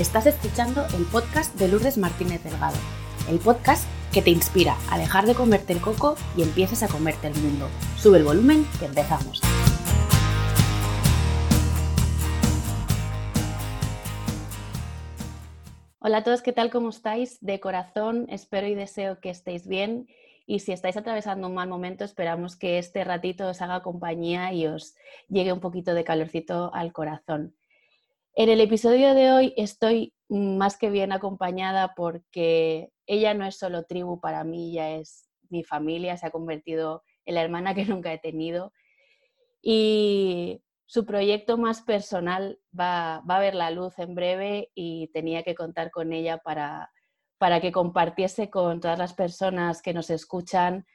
Estás escuchando el podcast de Lourdes Martínez Delgado, el podcast que te inspira a dejar de comerte el coco y empieces a comerte el mundo. Sube el volumen que empezamos. Hola a todos, ¿qué tal? ¿Cómo estáis? De corazón, espero y deseo que estéis bien. Y si estáis atravesando un mal momento, esperamos que este ratito os haga compañía y os llegue un poquito de calorcito al corazón. En el episodio de hoy estoy más que bien acompañada porque ella no es solo tribu para mí, ya es mi familia, se ha convertido en la hermana que nunca he tenido. Y su proyecto más personal va, a ver la luz en breve y tenía que contar con ella para, para que compartiese con todas las personas que nos escuchan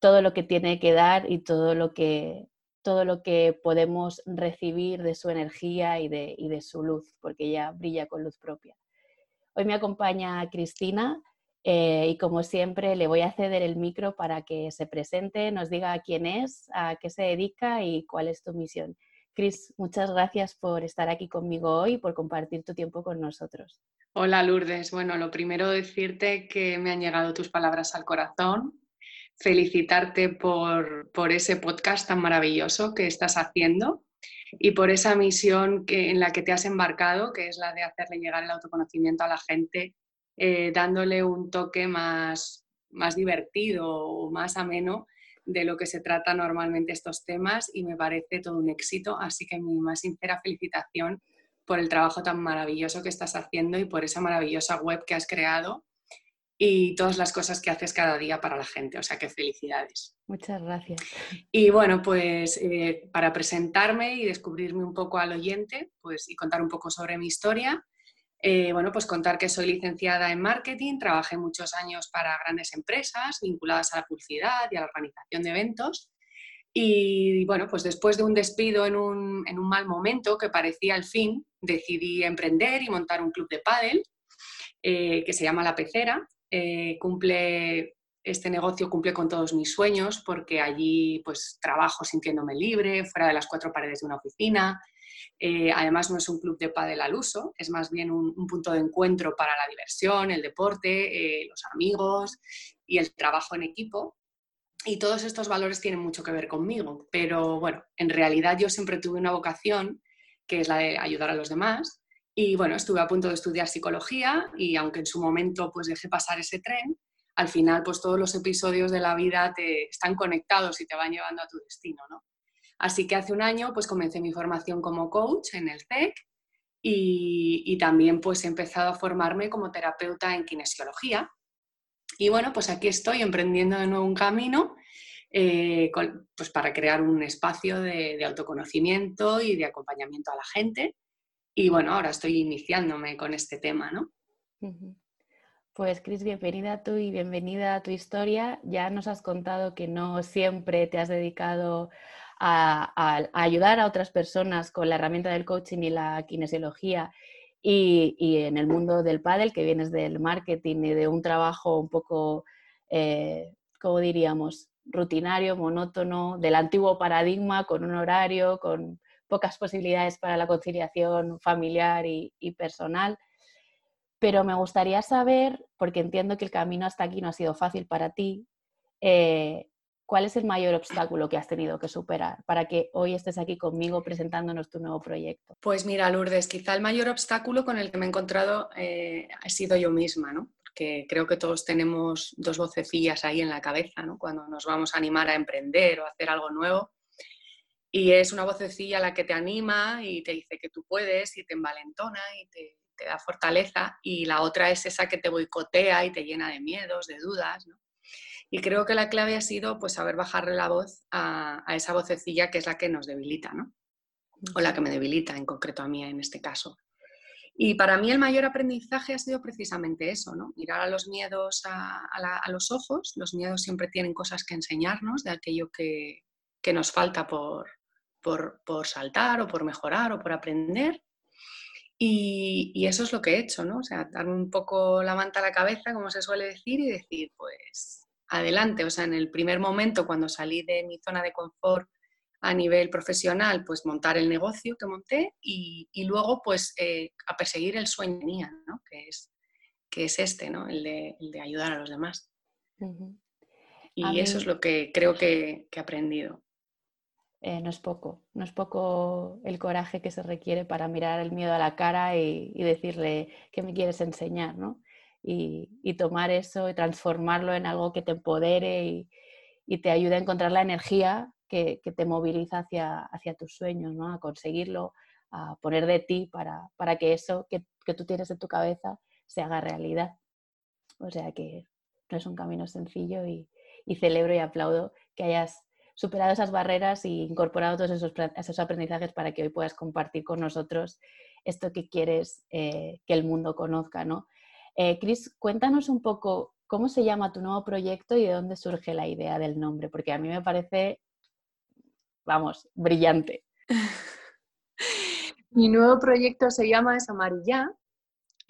todo lo que tiene que dar y todo lo que, todo lo que podemos recibir de su energía y de, de su luz, porque ella brilla con luz propia. Hoy me acompaña Cristina eh, y como siempre le voy a ceder el micro para que se presente, nos diga quién es, a qué se dedica y cuál es tu misión. Cris, muchas gracias por estar aquí conmigo hoy y por compartir tu tiempo con nosotros. Hola Lourdes, bueno, lo primero decirte que me han llegado tus palabras al corazón, felicitarte por, ese podcast tan maravilloso que estás haciendo y por esa misión que, en la que te has embarcado, que es la de hacerle llegar el autoconocimiento a la gente, eh, dándole un toque más, más divertido o más ameno de lo que se trata normalmente estos temas y me parece todo un éxito, así que mi más sincera felicitación por el trabajo tan maravilloso que estás haciendo y por esa maravillosa web que has creado y todas las cosas que haces cada día para la gente. O sea que felicidades. Muchas gracias. Y bueno, pues eh, para presentarme y descubrirme un poco al oyente pues, y contar un poco sobre mi historia, eh, bueno, pues contar que soy licenciada en marketing, trabajé muchos años para grandes empresas vinculadas a la publicidad y a la organización de eventos. Y bueno, pues después de un despido en un, en un mal momento que parecía el fin, decidí emprender y montar un club de pádel eh, que se llama La Pecera eh, cumple, este negocio cumple con todos mis sueños porque allí pues trabajo sintiéndome libre, fuera de las cuatro paredes de una oficina. Eh, además no es un club de pádel al uso, es más bien un, punto de encuentro para la diversión, el deporte, eh, los amigos y el trabajo en equipo. Y todos estos valores tienen mucho que ver conmigo, pero bueno, en realidad yo siempre tuve una vocación que es la de ayudar a los demás y bueno, estuve a punto de estudiar psicología y aunque en su momento pues dejé pasar ese tren, al final pues todos los episodios de la vida te están conectados y te van llevando a tu destino, ¿no? Así que hace un año pues comencé mi formación como coach en el CEC y, y también pues he empezado a formarme como terapeuta en kinesiología. Y bueno, pues aquí estoy emprendiendo de nuevo un camino eh, pues para crear un espacio de, de autoconocimiento y de acompañamiento a la gente y bueno, ahora estoy iniciándome con este tema, ¿no? Pues Cris, bienvenida tú y bienvenida a tu historia. Ya nos has contado que no siempre te has dedicado a, ayudar a otras personas con la herramienta del coaching y la kinesiología y, en el mundo del pádel, que vienes del marketing y de un trabajo un poco, eh, ¿cómo diríamos?, rutinario, monótono, del antiguo paradigma, con un horario, con pocas posibilidades para la conciliación familiar y, personal. Pero me gustaría saber, porque entiendo que el camino hasta aquí no ha sido fácil para ti, eh, ¿cuál es el mayor obstáculo que has tenido que superar para que hoy estés aquí conmigo presentándonos tu nuevo proyecto? Pues mira, Lourdes, quizá el mayor obstáculo con el que me he encontrado eh, ha sido yo misma, ¿no? Porque creo que todos tenemos dos vocecillas ahí en la cabeza, ¿no? Cuando nos vamos a animar a emprender o a hacer algo nuevo y es una vocecilla la que te anima y te dice que tú puedes y te envalentona y te, da fortaleza. Y la otra es esa que te boicotea y te llena de miedos, de dudas. Y creo que la clave ha sido pues saber bajarle la voz a, esa vocecilla que es la que nos debilita, ¿no? O la que me debilita en concreto a mí en este caso. Y para mí el mayor aprendizaje ha sido precisamente eso, ¿no? Mirar a los miedos a, los ojos. Los miedos siempre tienen cosas que enseñarnos de aquello que, que nos falta por, por, saltar o por mejorar o por aprender. Y, eso es lo que he hecho, ¿no? O sea, darme un poco la manta a la cabeza, como se suele decir, y decir, pues, adelante. O sea, en el primer momento, cuando salí de mi zona de confort a nivel profesional, pues montar el negocio que monté y, luego pues eh, a perseguir el sueño mía, ¿no? que, es, que es este, ¿no? el, de, ayudar a los demás. Y eso es lo que creo que, he aprendido. Eh, no es poco, no es poco el coraje que se requiere para mirar el miedo a la cara y, decirle qué me quieres enseñar, ¿no? Y, tomar eso y transformarlo en algo que te empodere y, y te ayude a encontrar la energía que, te moviliza hacia, hacia, tus sueños, ¿no? a conseguirlo, a poner de ti para, para que eso que, que, tú tienes en tu cabeza se haga realidad. O sea que no es un camino sencillo y, y celebro y aplaudo que hayas superado esas barreras y incorporado todos esos, esos aprendizajes para que hoy puedas compartir con nosotros esto que quieres eh, que el mundo conozca. ¿no? Eh, Cris, cuéntanos un poco cómo se llama tu nuevo proyecto y de dónde surge la idea del nombre, porque a mí me parece vamos, brillante. Mi nuevo proyecto se llama Es Amarilla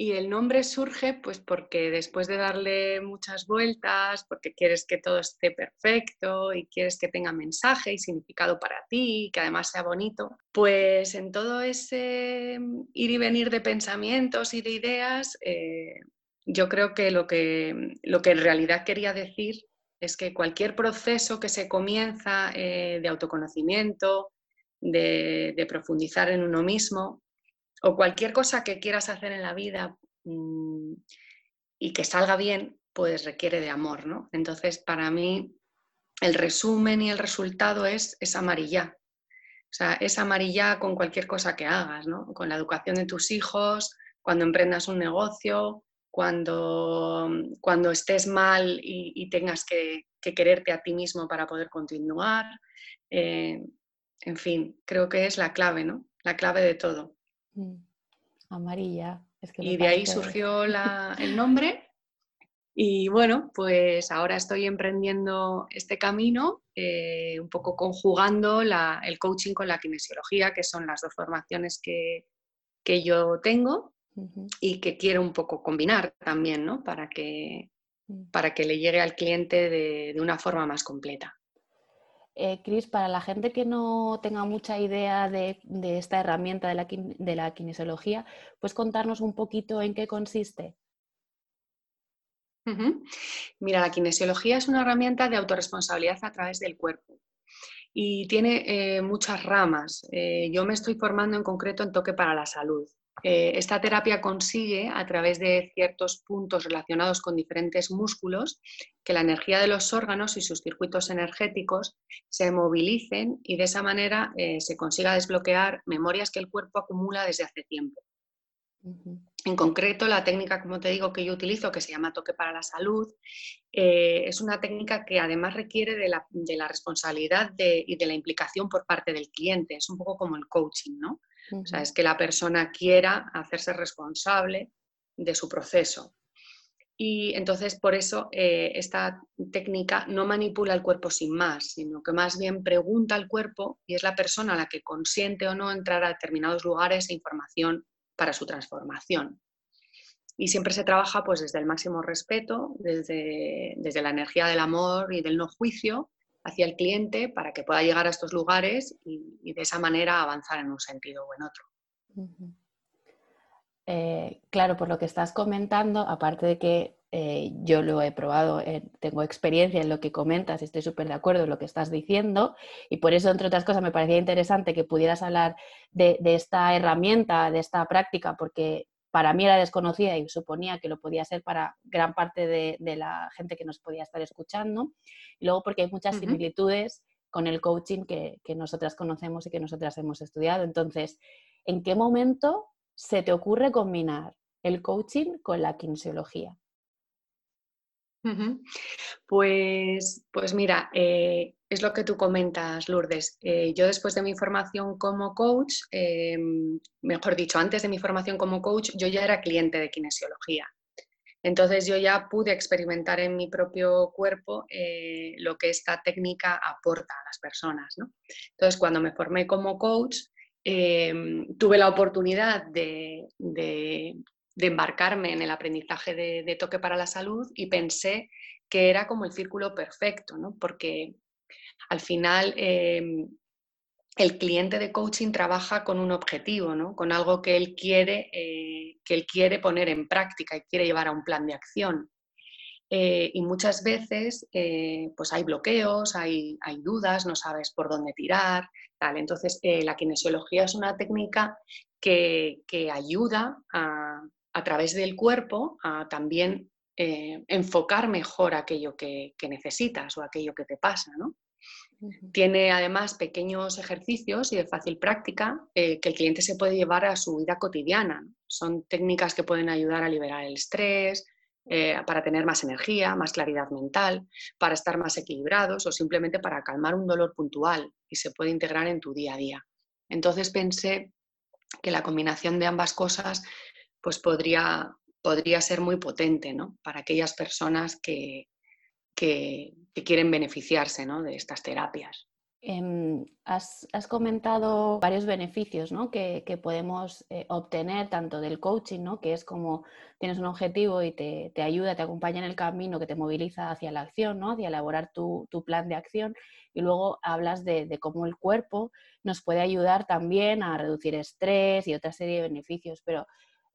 y el nombre surge pues porque después de darle muchas vueltas, porque quieres que todo esté perfecto y quieres que tenga mensaje y significado para ti, que además sea bonito, pues en todo ese ir y venir de pensamientos y de ideas, eh, yo creo que lo, que lo que en realidad quería decir es que cualquier proceso que se comienza eh, de autoconocimiento, de, profundizar en uno mismo, o cualquier cosa que quieras hacer en la vida mm, y que salga bien, pues requiere de amor, ¿no? Entonces, para mí, el resumen y el resultado es, es amarilla. O sea, es amarilla con cualquier cosa que hagas, ¿no? Con la educación de tus hijos, cuando emprendas un negocio, cuando, cuando estés mal y, tengas que, quererte a ti mismo para poder continuar. Eh, en fin, creo que es la clave, ¿no? La clave de todo. Mm. Amarilla. y de ahí surgió el nombre. Y bueno, pues ahora estoy emprendiendo este camino, eh, un poco conjugando el coaching con la kinesiología, que son las dos formaciones que, que yo tengo y que quiero un poco combinar también, ¿no? Para que, mm. para que le llegue al cliente de, una forma más completa. Eh, Cris, para la gente que no tenga mucha idea de, esta herramienta de la, kinesiología, ¿puedes contarnos un poquito en qué consiste? Mira, la kinesiología es una herramienta de autorresponsabilidad a través del cuerpo y tiene eh, muchas ramas. Eh, yo me estoy formando en concreto en toque para la salud. Eh, esta terapia consigue, a través de ciertos puntos relacionados con diferentes músculos, que la energía de los órganos y sus circuitos energéticos se movilicen y de esa manera eh, se consiga desbloquear memorias que el cuerpo acumula desde hace tiempo. En concreto, la técnica, como te digo, que yo utilizo, que se llama toque para la salud, eh, es una técnica que además requiere de la, responsabilidad y de la implicación por parte del cliente. Es un poco como el coaching, ¿no? O sea, es que la persona quiera hacerse responsable de su proceso. Y entonces, por eso, eh, esta técnica no manipula el cuerpo sin más, sino que más bien pregunta al cuerpo y es la persona la que consiente o no entrar a determinados lugares e información para su transformación. Y siempre se trabaja pues, desde el máximo respeto, desde, desde la energía del amor y del no juicio, hacia el cliente para que pueda llegar a estos lugares y, de esa manera avanzar en un sentido o en otro. Eh, claro, por lo que estás comentando, aparte de que eh, yo lo he probado, eh, tengo experiencia en lo que comentas estoy súper de acuerdo en lo que estás diciendo y por eso, entre otras cosas, me parecía interesante que pudieras hablar de esta herramienta, de esta práctica, porque para mí era desconocida y suponía que lo podía ser para gran parte de, la gente que nos podía estar escuchando. Y luego porque hay muchas similitudes con el coaching que, nosotras conocemos y que nosotras hemos estudiado. Entonces, ¿en qué momento se te ocurre combinar el coaching con la kinesiología? Pues, pues mira, eh, es lo que tú comentas, Lourdes. Eh, yo después de mi formación como coach, em, mejor dicho, antes de mi formación como coach, yo ya era cliente de kinesiología. Entonces yo ya pude experimentar en mi propio cuerpo eh, lo que esta técnica aporta a las personas. Entonces cuando me formé como coach, tuve la oportunidad de embarcarme en el aprendizaje de, toque para la salud y pensé que era como el círculo perfecto, ¿no? porque al final em, el cliente de coaching trabaja con un objetivo, ¿no? con algo que él, quiere, eh, que él quiere poner en práctica y quiere llevar a un plan de acción. Eh, y muchas veces eh, pues hay bloqueos, hay, hay, dudas, no sabes por dónde tirar. Tal. Entonces, la kinesiología es una técnica que, que ayuda a, a, través del cuerpo a también enfocar mejor aquello que, que, necesitas o aquello que te pasa. ¿no? Tiene además pequeños ejercicios y de fácil práctica eh, que el cliente se puede llevar a su vida cotidiana. Son técnicas que pueden ayudar a liberar el estrés, eh, para tener más energía, más claridad mental, para estar más equilibrados o simplemente para calmar un dolor puntual y se puede integrar en tu día a día. Entonces pensé que la combinación de ambas cosas pues podría, podría ser muy potente ¿no? para aquellas personas que, que, quieren beneficiarse de estas terapias. Em, has, comentado varios beneficios que, podemos eh, obtener tanto del coaching, ¿no? que es como tienes un objetivo y te, ayuda, te acompaña en el camino, que te moviliza hacia la acción, ¿no? hacia elaborar tu, plan de acción. Y luego hablas de, cómo el cuerpo nos puede ayudar también a reducir estrés y otra serie de beneficios. Pero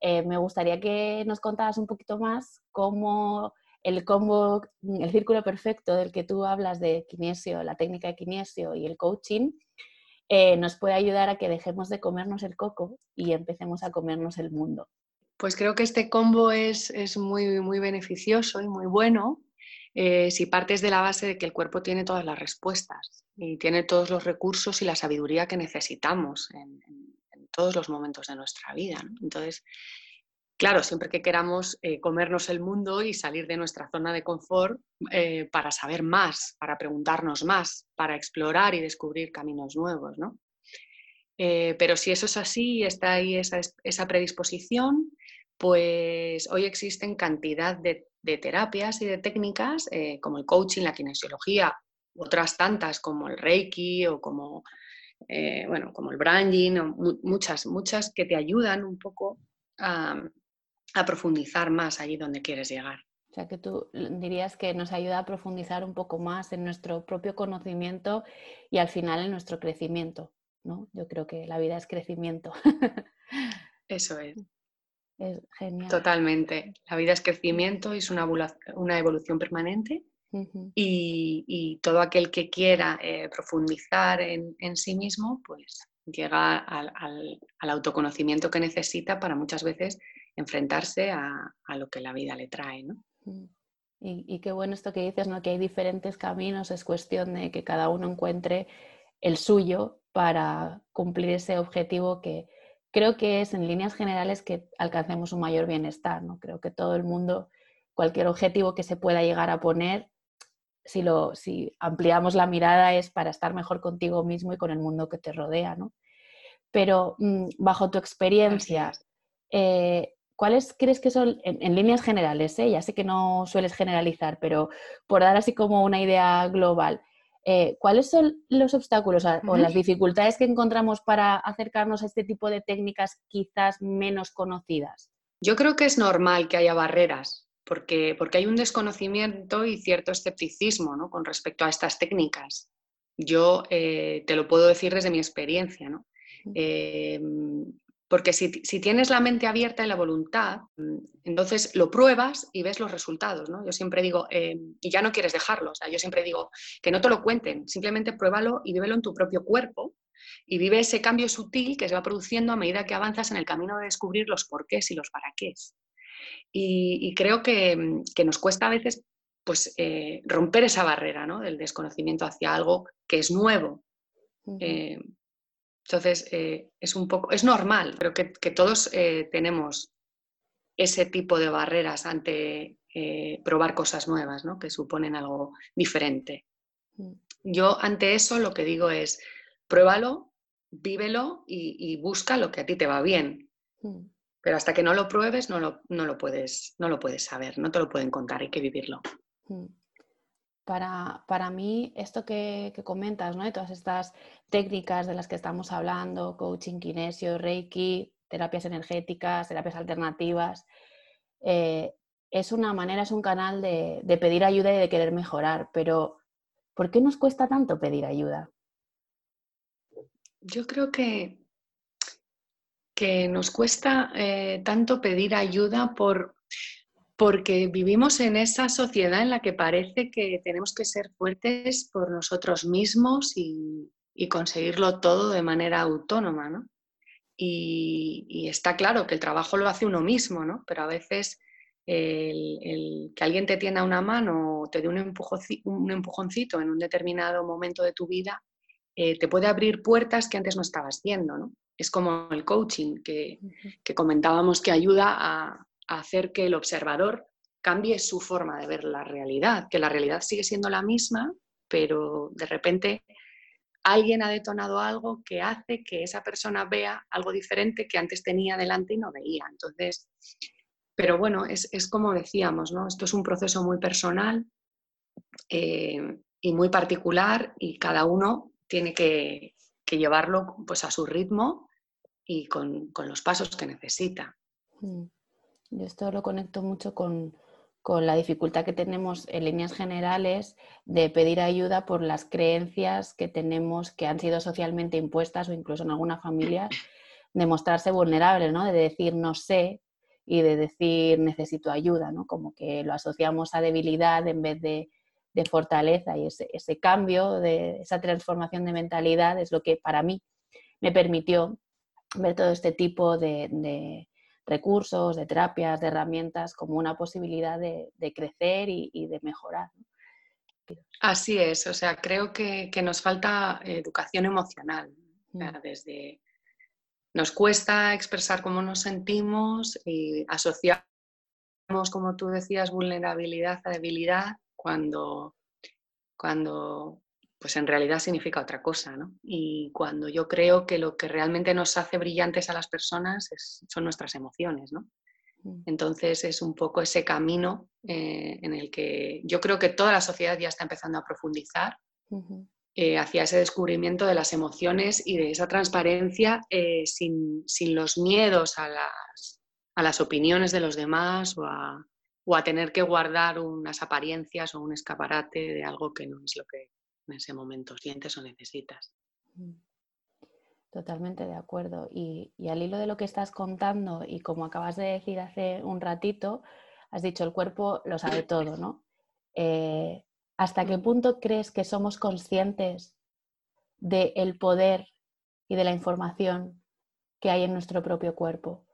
eh, me gustaría que nos contaras un poquito más cómo el combo, el círculo perfecto del que tú hablas de kinesio, la técnica de kinesio y el coaching, eh, nos puede ayudar a que dejemos de comernos el coco y empecemos a comernos el mundo. Pues creo que este combo es, es muy, muy beneficioso y muy bueno eh, si partes de la base de que el cuerpo tiene todas las respuestas y tiene todos los recursos y la sabiduría que necesitamos en, todos los momentos de nuestra vida. Entonces, Claro, siempre que queramos eh, comernos el mundo y salir de nuestra zona de confort eh, para saber más, para preguntarnos más, para explorar y descubrir caminos nuevos, ¿no? Eh, pero si eso es así, está ahí esa predisposición, pues hoy existen cantidad de, terapias y de técnicas como el coaching, la kinesiología, otras tantas como el reiki o como, bueno, como el branding, muchas, muchas que te ayudan un poco a, a profundizar más allí donde quieres llegar. O sea, que tú dirías que nos ayuda a profundizar un poco más en nuestro propio conocimiento y al final en nuestro crecimiento, ¿no? Yo creo que la vida es crecimiento. Eso es. Es genial. Totalmente. La vida es crecimiento y es una, una evolución permanente y, todo aquel que quiera eh, profundizar en, sí mismo, pues llega al, al autoconocimiento que necesita para muchas veces enfrentarse a, lo que la vida le trae. ¿no? Mm. Y, qué bueno esto que dices, ¿no? que hay diferentes caminos, es cuestión de que cada uno encuentre el suyo para cumplir ese objetivo que creo que es en líneas generales que alcancemos un mayor bienestar. ¿no? Creo que todo el mundo, cualquier objetivo que se pueda llegar a poner, si, lo, si ampliamos la mirada es para estar mejor contigo mismo y con el mundo que te rodea. ¿no? Pero mm, bajo tu experiencia, ¿cuáles crees que son, en, líneas generales, eh? ya sé que no sueles generalizar, pero por dar así como una idea global, eh, ¿cuáles son los obstáculos o las dificultades que encontramos para acercarnos a este tipo de técnicas quizás menos conocidas? Yo creo que es normal que haya barreras, porque, porque hay un desconocimiento y cierto escepticismo ¿no? con respecto a estas técnicas. Yo eh, te lo puedo decir desde mi experiencia. ¿no? Porque si, tienes la mente abierta y la voluntad, entonces lo pruebas y ves los resultados. ¿no? Yo siempre digo, eh, y ya no quieres dejarlo, o sea, yo siempre digo que no te lo cuenten, simplemente pruébalo y vívelo en tu propio cuerpo y vive ese cambio sutil que se va produciendo a medida que avanzas en el camino de descubrir los porqués y los para qué. Y, creo que, nos cuesta a veces pues, eh, romper esa barrera ¿no? del desconocimiento hacia algo que es nuevo. Entonces, eh, es un poco, es normal, pero que, todos eh, tenemos ese tipo de barreras ante eh, probar cosas nuevas, ¿no? que suponen algo diferente. Mm. Yo ante eso lo que digo es, pruébalo, vívelo y, busca lo que a ti te va bien. Mm. Pero hasta que no lo pruebes no lo, no lo, puedes, no lo puedes saber, no te lo pueden contar, hay que vivirlo. Mm para, mí, esto que, comentas, ¿no? De todas estas técnicas de las que estamos hablando, coaching, kinesio, reiki, terapias energéticas, terapias alternativas, eh, es una manera, es un canal de, de, pedir ayuda y de querer mejorar, pero ¿por qué nos cuesta tanto pedir ayuda? Yo creo que, que nos cuesta eh, tanto pedir ayuda por, porque vivimos en esa sociedad en la que parece que tenemos que ser fuertes por nosotros mismos y, conseguirlo todo de manera autónoma, ¿no? Y, está claro que el trabajo lo hace uno mismo, ¿no? Pero a veces que alguien te tienda una mano o te dé un, un, empujoncito en un determinado momento de tu vida eh, te puede abrir puertas que antes no estabas viendo, ¿no? Es como el coaching que, que comentábamos que ayuda a, hacer que el observador cambie su forma de ver la realidad, que la realidad sigue siendo la misma, pero de repente alguien ha detonado algo que hace que esa persona vea algo diferente que antes tenía delante y no veía. Entonces, pero bueno, es, como decíamos, ¿no? Esto es un proceso muy personal eh, y muy particular y cada uno tiene que, llevarlo pues, a su ritmo y con, con los pasos que necesita. Mm. Yo esto lo conecto mucho con, la dificultad que tenemos en líneas generales de pedir ayuda por las creencias que tenemos que han sido socialmente impuestas o incluso en alguna familia, de mostrarse vulnerable, ¿no? de decir no sé y de decir necesito ayuda, ¿no? como que lo asociamos a debilidad en vez de, fortaleza y ese, ese, cambio, de esa transformación de mentalidad es lo que para mí me permitió ver todo este tipo de recursos, de terapias, de herramientas como una posibilidad de, crecer y, de mejorar. Así es, o sea, creo que, nos falta educación emocional, mm. desde nos cuesta expresar cómo nos sentimos y asociamos, como tú decías, vulnerabilidad a debilidad cuando, cuando pues en realidad significa otra cosa, ¿no? Y cuando yo creo que lo que realmente nos hace brillantes a las personas son nuestras emociones, ¿no? Mm. Entonces es un poco ese camino eh, en el que yo creo que toda la sociedad ya está empezando a profundizar eh, hacia ese descubrimiento de las emociones y de esa transparencia eh, sin, los miedos a las, a las, opiniones de los demás o a, o a tener que guardar unas apariencias o un escaparate de algo que no es lo que en ese momento sientes o necesitas. Totalmente de acuerdo. Y, al hilo de lo que estás contando y como acabas de decir hace un ratito, has dicho el cuerpo lo sabe todo, ¿no? Eh, ¿Hasta qué punto crees que somos conscientes del poder y de la información que hay en nuestro propio cuerpo?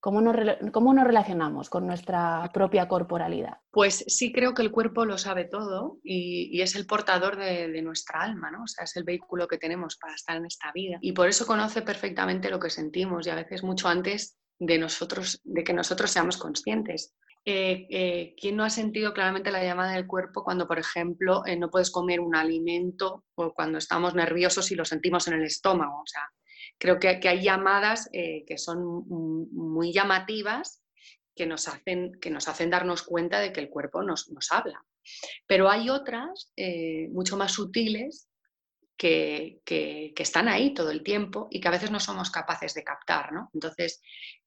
¿Cómo nos, relacionamos con nuestra propia corporalidad? Pues sí creo que el cuerpo lo sabe todo y, es el portador de, nuestra alma, ¿no? O sea, es el vehículo que tenemos para estar en esta vida. Y por eso conoce perfectamente lo que sentimos y a veces mucho antes de, nosotros, de que nosotros seamos conscientes. Eh, eh, ¿Quién no ha sentido claramente la llamada del cuerpo cuando, por ejemplo, eh, no puedes comer un alimento o cuando estamos nerviosos y lo sentimos en el estómago? O sea, creo que, hay llamadas eh, que son muy llamativas que nos, hacen, que nos hacen darnos cuenta de que el cuerpo nos, habla. Pero hay otras eh, mucho más sutiles que, están ahí todo el tiempo y que a veces no somos capaces de captar. Entonces,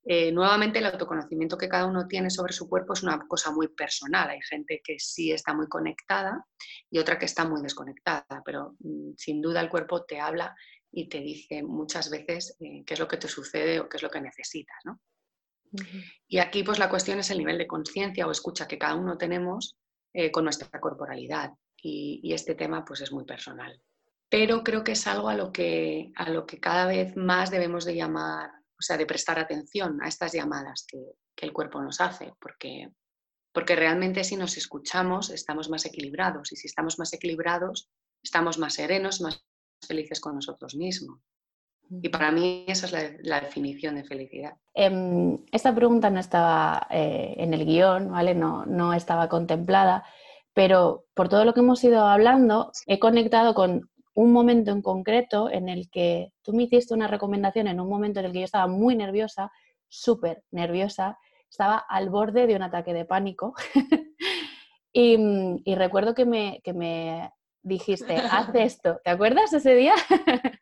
eh, nuevamente el autoconocimiento que cada uno tiene sobre su cuerpo es una cosa muy personal. Hay gente que sí está muy conectada y otra que está muy desconectada, pero mm, sin duda el cuerpo te habla y te dice muchas veces eh, qué es lo que te sucede o qué es lo que necesitas. ¿no? Y aquí pues la cuestión es el nivel de conciencia o escucha que cada uno tenemos eh, con nuestra corporalidad y, este tema pues es muy personal. Pero creo que es algo a lo que, a lo que cada vez más debemos de llamar, o sea, de prestar atención a estas llamadas que, que el cuerpo nos hace, porque, porque realmente si nos escuchamos estamos más equilibrados y si estamos más equilibrados estamos más serenos, más felices con nosotros mismos. Y para mí esa es la, definición de felicidad. Em, esta pregunta no estaba eh, en el guion, ¿vale? No, no estaba contemplada, pero por todo lo que hemos ido hablando, he conectado con un momento en concreto en el que tú me hiciste una recomendación en un momento en el que yo estaba muy nerviosa, súper nerviosa, estaba al borde de un ataque de pánico. y, y, recuerdo que me, que me dijiste, haz esto. ¿Te acuerdas ese día?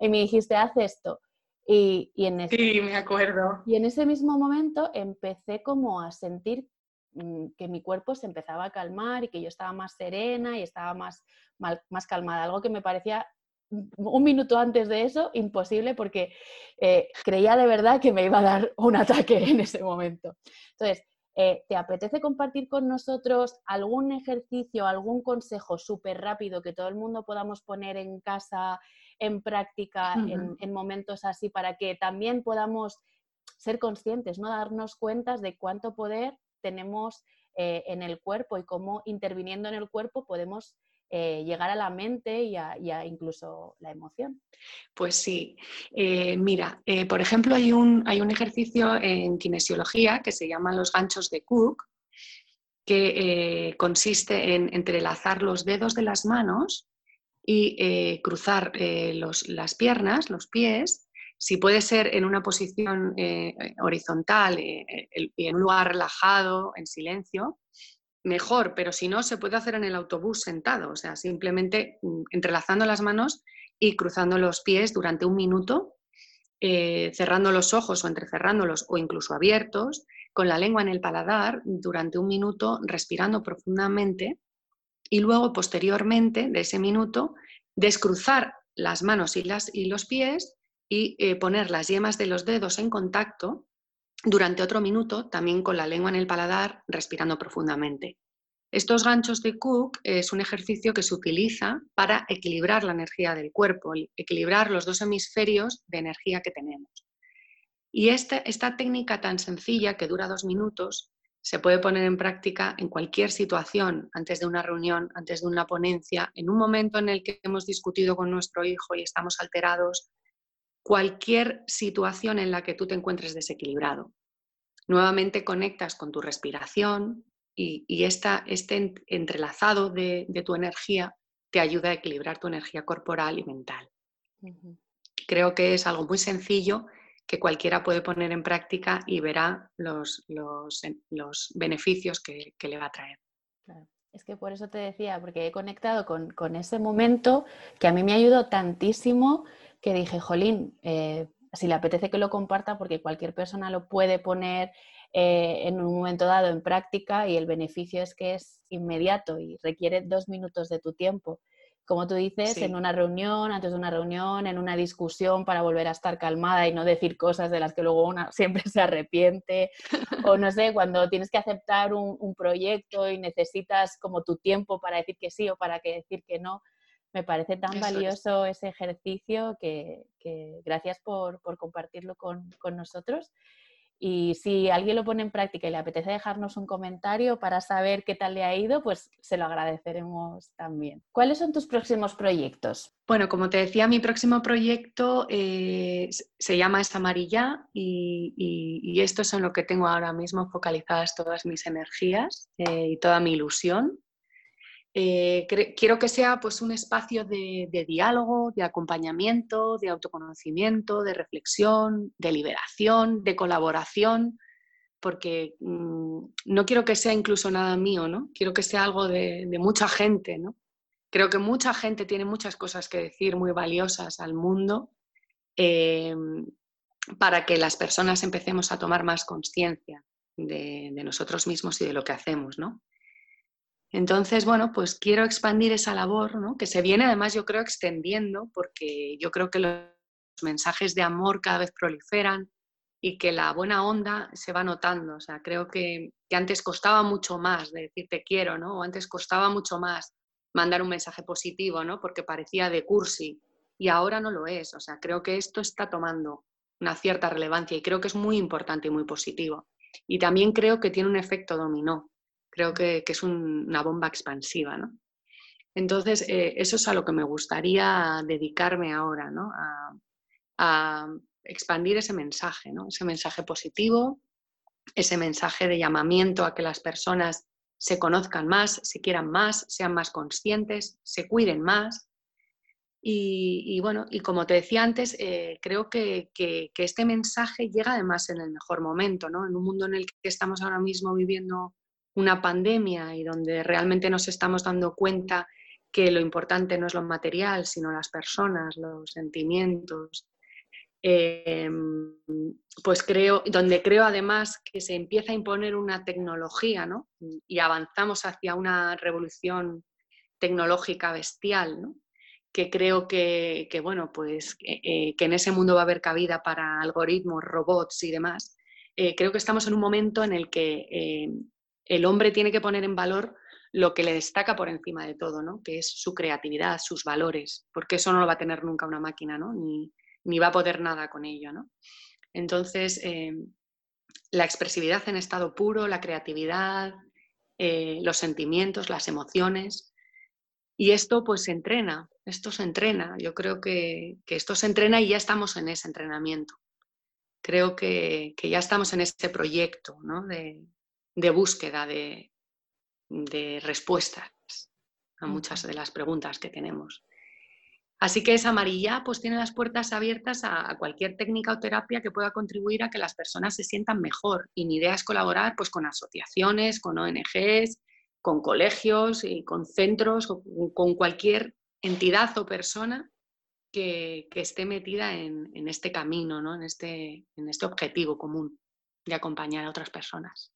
y me dijiste, haz esto. Y, en ese, sí, me acuerdo. Y en ese mismo momento empecé como a sentir mm, que mi cuerpo se empezaba a calmar y que yo estaba más serena y estaba más, más calmada, algo que me parecía un minuto antes de eso, imposible porque eh, creía de verdad que me iba a dar un ataque en ese momento. Entonces, eh, ¿te apetece compartir con nosotros algún ejercicio, algún consejo súper rápido que todo el mundo podamos poner en casa, en práctica, en, momentos así, para que también podamos ser conscientes, ¿no? darnos cuenta de cuánto poder tenemos eh, en el cuerpo y cómo interviniendo en el cuerpo podemos eh, llegar a la mente y a, incluso la emoción. Pues sí, eh, mira, eh, por ejemplo, hay un, hay un ejercicio en kinesiología que se llama los ganchos de Cook, que consiste en entrelazar los dedos de las manos y cruzar las piernas, los pies, si puede ser en una posición horizontal, en un lugar relajado, en silencio, mejor, pero si no, se puede hacer en el autobús sentado, o sea, simplemente mm, entrelazando las manos y cruzando los pies durante un minuto, eh, cerrando los ojos o entrecerrándolos o incluso abiertos, con la lengua en el paladar durante un minuto, respirando profundamente y luego, posteriormente de ese minuto, descruzar las manos y, las, y los pies y eh, poner las yemas de los dedos en contacto durante otro minuto, también con la lengua en el paladar, respirando profundamente. Estos ganchos de Cook es un ejercicio que se utiliza para equilibrar la energía del cuerpo, equilibrar los dos hemisferios de energía que tenemos. Y este, esta técnica tan sencilla, que dura dos minutos, se puede poner en práctica en cualquier situación, antes de una reunión, antes de una ponencia, en un momento en el que hemos discutido con nuestro hijo y estamos alterados, cualquier situación en la que tú te encuentres desequilibrado. Nuevamente conectas con tu respiración y, este entrelazado de, tu energía te ayuda a equilibrar tu energía corporal y mental. Creo que es algo muy sencillo que cualquiera puede poner en práctica y verá los, beneficios que, le va a traer. Es que por eso te decía, porque he conectado con, con, ese momento que a mí me ayudó tantísimo que dije, jolín, eh, si le apetece que lo comparta, porque cualquier persona lo puede poner eh, en un momento dado en práctica y el beneficio es que es inmediato y requiere dos minutos de tu tiempo. Como tú dices, en una reunión, antes de una reunión, en una discusión para volver a estar calmada y no decir cosas de las que luego una siempre se arrepiente. o no sé, cuando tienes que aceptar un, un proyecto y necesitas como tu tiempo para decir que sí o para que decir que no me parece tan valioso ese ejercicio que, gracias por, compartirlo con, nosotros. Y si alguien lo pone en práctica y le apetece dejarnos un comentario para saber qué tal le ha ido, pues se lo agradeceremos también. ¿Cuáles son tus próximos proyectos? Bueno, como te decía, mi próximo proyecto eh, se llama Es Amarilla y, y, esto es en lo que tengo ahora mismo focalizadas todas mis energías eh, y toda mi ilusión. Eh, quiero que sea pues, un espacio de, diálogo, de acompañamiento, de autoconocimiento, de reflexión, de liberación, de colaboración, porque mm, no quiero que sea incluso nada mío, ¿no? Quiero que sea algo de, mucha gente, ¿no? Creo que mucha gente tiene muchas cosas que decir muy valiosas al mundo eh, para que las personas empecemos a tomar más conciencia de, de nosotros mismos y de lo que hacemos, ¿no? Entonces, bueno, pues quiero expandir esa labor, que se viene además yo creo extendiendo, porque yo creo que los mensajes de amor cada vez proliferan y que la buena onda se va notando. O sea, creo que, antes costaba mucho más de decir te quiero, ¿no? O antes costaba mucho más mandar un mensaje positivo, ¿no? Porque parecía de cursi y ahora no lo es. O sea, creo que esto está tomando una cierta relevancia y creo que es muy importante y muy positivo. Y también creo que tiene un efecto dominó creo que, es una bomba expansiva, ¿no? Entonces, eh, eso es a lo que me gustaría dedicarme ahora, ¿no? A, expandir ese mensaje, ¿no? Ese mensaje positivo, ese mensaje de llamamiento a que las personas se conozcan más, se quieran más, sean más conscientes, se cuiden más. Y, bueno, y como te decía antes, eh, creo que, que, este mensaje llega además en el mejor momento, ¿no? En un mundo en el que estamos ahora mismo viviendo una pandemia y donde realmente nos estamos dando cuenta que lo importante no es lo material, sino las personas, los sentimientos. Em, pues creo, donde creo además que se empieza a imponer una tecnología, ¿no? Y avanzamos hacia una revolución tecnológica bestial, que creo que, bueno, pues que en ese mundo va a haber cabida para algoritmos, robots y demás, creo que estamos en un momento en el que el hombre tiene que poner en valor lo que le destaca por encima de todo, ¿no? que es su creatividad, sus valores, porque eso no lo va a tener nunca una máquina, ¿no? ni, va a poder nada con ello. ¿no? Entonces, eh, la expresividad en estado puro, la creatividad, eh, los sentimientos, las emociones, y esto pues se entrena, esto se entrena, yo creo que, esto se entrena y ya estamos en ese entrenamiento. Creo que, ya estamos en ese proyecto ¿no? de, de búsqueda de, de respuestas a muchas de las preguntas que tenemos. Así que esa amarilla pues tiene las puertas abiertas a, cualquier técnica o terapia que pueda contribuir a que las personas se sientan mejor. Y mi idea es colaborar pues con asociaciones, con ONGs, con colegios y con centros, con cualquier entidad o persona que, esté metida en, este camino, ¿no? en, este, en este objetivo común de acompañar a otras personas.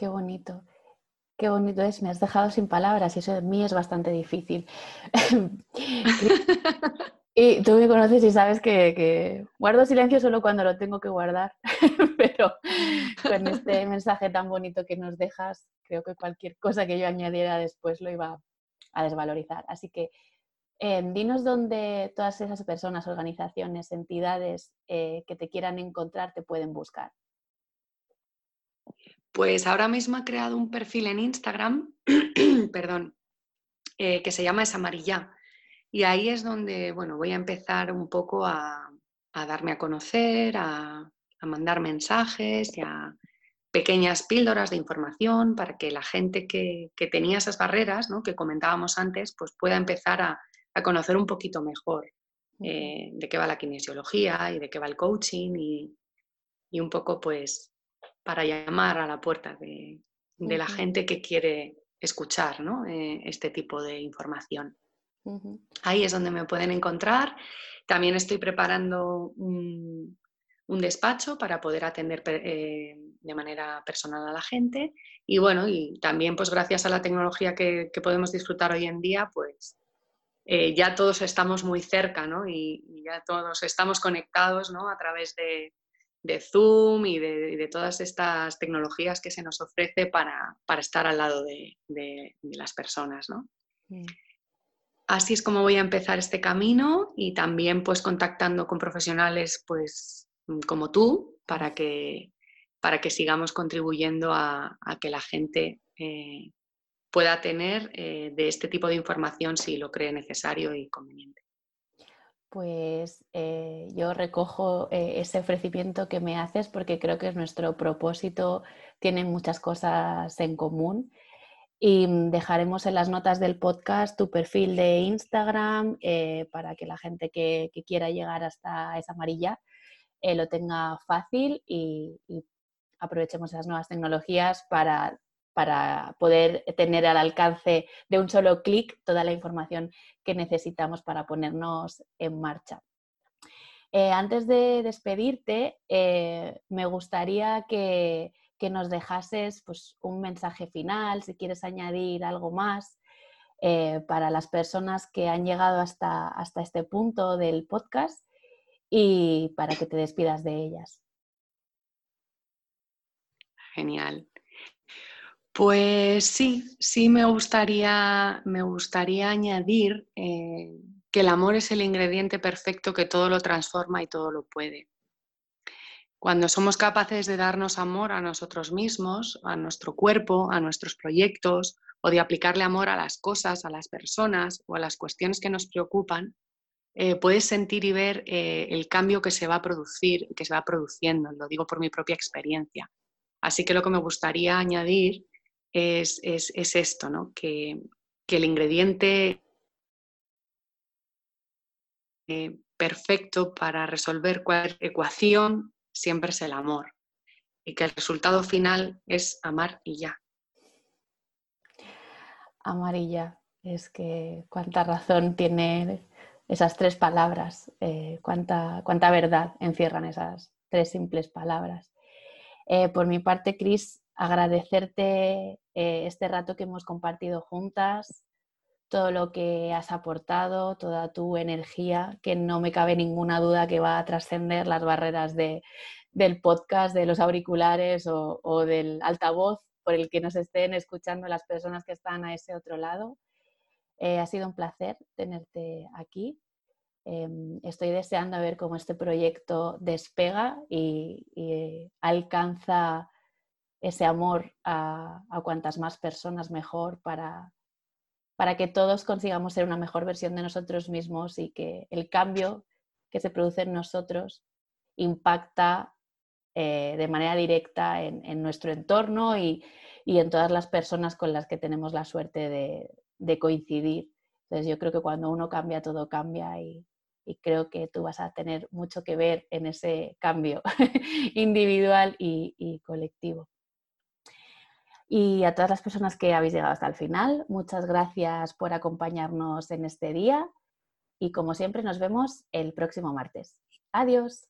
Qué bonito. Qué bonito es, me has dejado sin palabras y eso de mí es bastante difícil. y tú me conoces y sabes que, guardo silencio solo cuando lo tengo que guardar, pero con este mensaje tan bonito que nos dejas, creo que cualquier cosa que yo añadiera después lo iba a desvalorizar. Así que eh, dinos dónde todas esas personas, organizaciones, entidades eh, que te quieran encontrar te pueden buscar. Pues ahora mismo he creado un perfil en Instagram, perdón, eh, que se llama Es Amarilla. Y ahí es donde, bueno, voy a empezar un poco a, darme a conocer, a, mandar mensajes y a pequeñas píldoras de información para que la gente que, tenía esas barreras, ¿no? que comentábamos antes, pues pueda empezar a, conocer un poquito mejor eh, de qué va la kinesiología y de qué va el coaching y, y un poco pues para llamar a la puerta de, la gente que quiere escuchar eh, este tipo de información. Ahí es donde me pueden encontrar. También estoy preparando un, despacho para poder atender eh, de manera personal a la gente. Y bueno, y también pues gracias a la tecnología que, podemos disfrutar hoy en día, pues eh, ya todos estamos muy cerca, ¿no? Y, y, ya todos estamos conectados, ¿no? A través de, de Zoom y de, todas estas tecnologías que se nos ofrece para, estar al lado de, las personas. ¿no? Mm. Así es como voy a empezar este camino y también pues contactando con profesionales pues como tú para que, para que sigamos contribuyendo a, que la gente eh, pueda tener eh, de este tipo de información si lo cree necesario y conveniente pues eh, yo recojo eh, ese ofrecimiento que me haces porque creo que nuestro propósito tiene muchas cosas en común. Y mm, dejaremos en las notas del podcast tu perfil de Instagram eh, para que la gente que, quiera llegar hasta esa amarilla lo tenga fácil y, y aprovechemos esas nuevas tecnologías para para poder tener al alcance de un solo clic toda la información que necesitamos para ponernos en marcha. Eh, antes de despedirte, eh, me gustaría que, nos dejases pues, un mensaje final, si quieres añadir algo más eh, para las personas que han llegado hasta, hasta este punto del podcast y para que te despidas de ellas. Genial. Pues sí, sí me gustaría, me gustaría añadir eh, que el amor es el ingrediente perfecto que todo lo transforma y todo lo puede. Cuando somos capaces de darnos amor a nosotros mismos, a nuestro cuerpo, a nuestros proyectos, o de aplicarle amor a las cosas, a las personas o a las cuestiones que nos preocupan, eh, puedes sentir y ver eh, el cambio que se va a producir, que se va produciendo, lo digo por mi propia experiencia. Así que lo que me gustaría añadir es, esto, ¿no? que, el ingrediente eh, perfecto para resolver cualquier ecuación siempre es el amor y que el resultado final es amar y ya. Amar y ya, es que cuánta razón tiene esas tres palabras, eh, cuánta, cuánta verdad encierran esas tres simples palabras. Eh, por mi parte, Cris, agradecerte eh, este rato que hemos compartido juntas, todo lo que has aportado, toda tu energía, que no me cabe ninguna duda que va a trascender las barreras de, del podcast, de los auriculares o, del altavoz por el que nos estén escuchando las personas que están a ese otro lado. Eh, ha sido un placer tenerte aquí. Em, estoy deseando ver cómo este proyecto despega y, alcanza ese amor a, a, cuantas más personas mejor para, para que todos consigamos ser una mejor versión de nosotros mismos y que el cambio que se produce en nosotros impacta eh, de manera directa en, nuestro entorno y, en todas las personas con las que tenemos la suerte de, coincidir. Entonces yo creo que cuando uno cambia, todo cambia y, creo que tú vas a tener mucho que ver en ese cambio individual y, colectivo. Y a todas las personas que habéis llegado hasta el final, muchas gracias por acompañarnos en este día y como siempre nos vemos el próximo martes. Adiós.